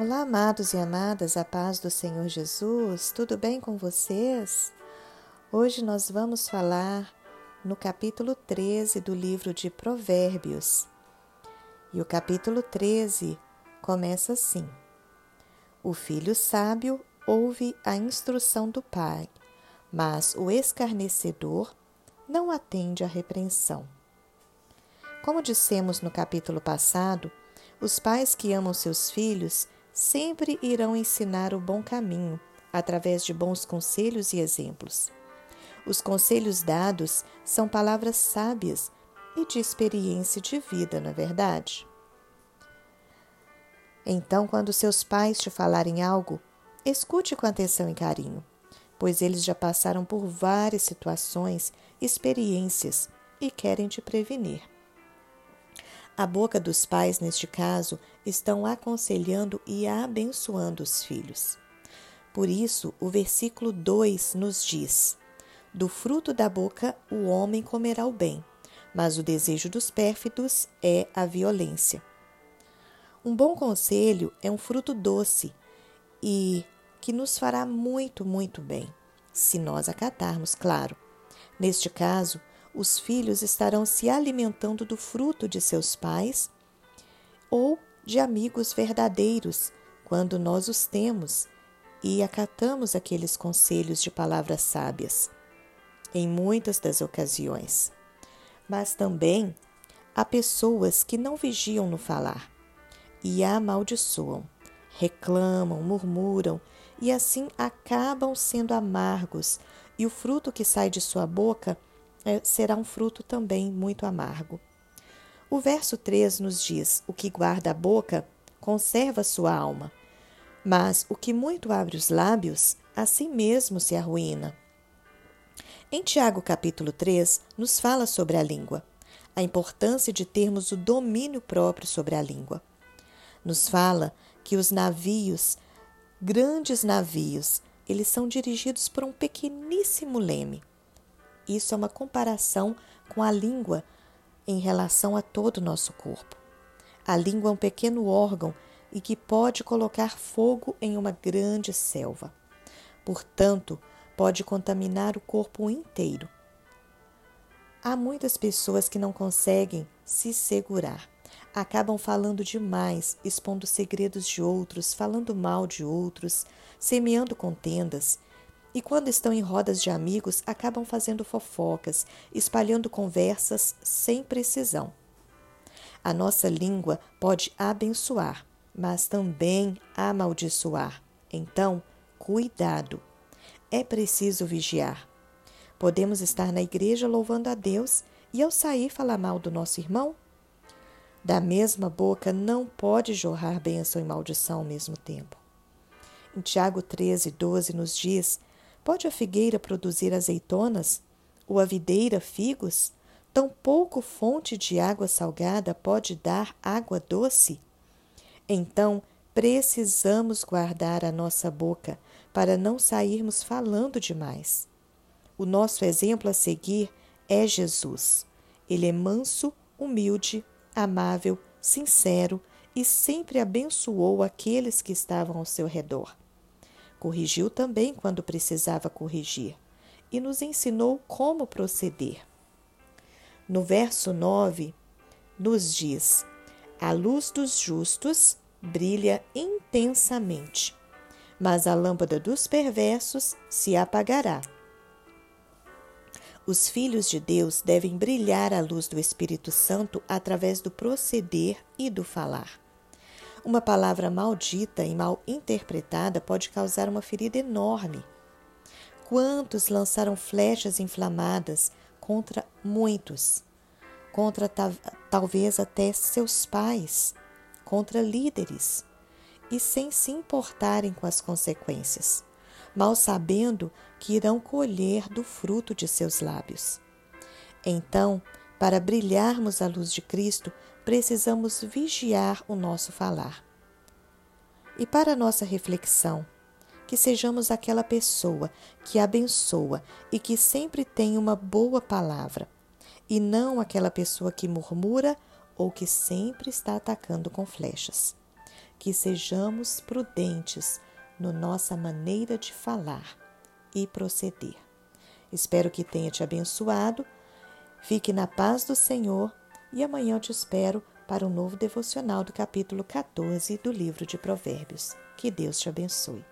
Olá, amados e amadas, a paz do Senhor Jesus, tudo bem com vocês? Hoje nós vamos falar no capítulo 13 do livro de Provérbios. E o capítulo 13 começa assim: O filho sábio ouve a instrução do pai, mas o escarnecedor não atende à repreensão. Como dissemos no capítulo passado, os pais que amam seus filhos sempre irão ensinar o bom caminho através de bons conselhos e exemplos. Os conselhos dados são palavras sábias e de experiência de vida, não é verdade? Então, quando seus pais te falarem algo, escute com atenção e carinho, pois eles já passaram por várias situações, experiências e querem te prevenir. A boca dos pais, neste caso, estão aconselhando e abençoando os filhos. Por isso, o versículo 2 nos diz: Do fruto da boca o homem comerá o bem, mas o desejo dos pérfidos é a violência. Um bom conselho é um fruto doce e que nos fará muito, muito bem, se nós acatarmos, claro. Neste caso, os filhos estarão se alimentando do fruto de seus pais ou de amigos verdadeiros, quando nós os temos e acatamos aqueles conselhos de palavras sábias, em muitas das ocasiões. Mas também há pessoas que não vigiam no falar e a amaldiçoam, reclamam, murmuram e assim acabam sendo amargos, e o fruto que sai de sua boca será um fruto também muito amargo. O verso 3 nos diz: O que guarda a boca conserva sua alma, mas o que muito abre os lábios, a si mesmo se arruína. Em Tiago capítulo 3, nos fala sobre a língua, a importância de termos o domínio próprio sobre a língua. Nos fala que os navios, grandes navios, eles são dirigidos por um pequeníssimo leme. Isso é uma comparação com a língua em relação a todo o nosso corpo. A língua é um pequeno órgão e que pode colocar fogo em uma grande selva. Portanto, pode contaminar o corpo inteiro. Há muitas pessoas que não conseguem se segurar. Acabam falando demais, expondo segredos de outros, falando mal de outros, semeando contendas e quando estão em rodas de amigos, acabam fazendo fofocas, espalhando conversas sem precisão. A nossa língua pode abençoar, mas também amaldiçoar. Então, cuidado. É preciso vigiar. Podemos estar na igreja louvando a Deus e ao sair falar mal do nosso irmão? Da mesma boca não pode jorrar bênção e maldição ao mesmo tempo. Em Tiago 13, 12 nos diz Pode a figueira produzir azeitonas? Ou a videira figos? Tampouco fonte de água salgada pode dar água doce? Então, precisamos guardar a nossa boca para não sairmos falando demais. O nosso exemplo a seguir é Jesus. Ele é manso, humilde, amável, sincero e sempre abençoou aqueles que estavam ao seu redor. Corrigiu também quando precisava corrigir e nos ensinou como proceder. No verso 9, nos diz: A luz dos justos brilha intensamente, mas a lâmpada dos perversos se apagará. Os filhos de Deus devem brilhar a luz do Espírito Santo através do proceder e do falar. Uma palavra maldita e mal interpretada pode causar uma ferida enorme. Quantos lançaram flechas inflamadas contra muitos, contra talvez até seus pais, contra líderes, e sem se importarem com as consequências, mal sabendo que irão colher do fruto de seus lábios. Então, para brilharmos a luz de Cristo, precisamos vigiar o nosso falar. E para nossa reflexão, que sejamos aquela pessoa que abençoa e que sempre tem uma boa palavra, e não aquela pessoa que murmura ou que sempre está atacando com flechas. que sejamos prudentes no nossa maneira de falar e proceder. Espero que tenha te abençoado. Fique na paz do Senhor e amanhã eu te espero para um novo devocional do capítulo 14 do livro de Provérbios. Que Deus te abençoe.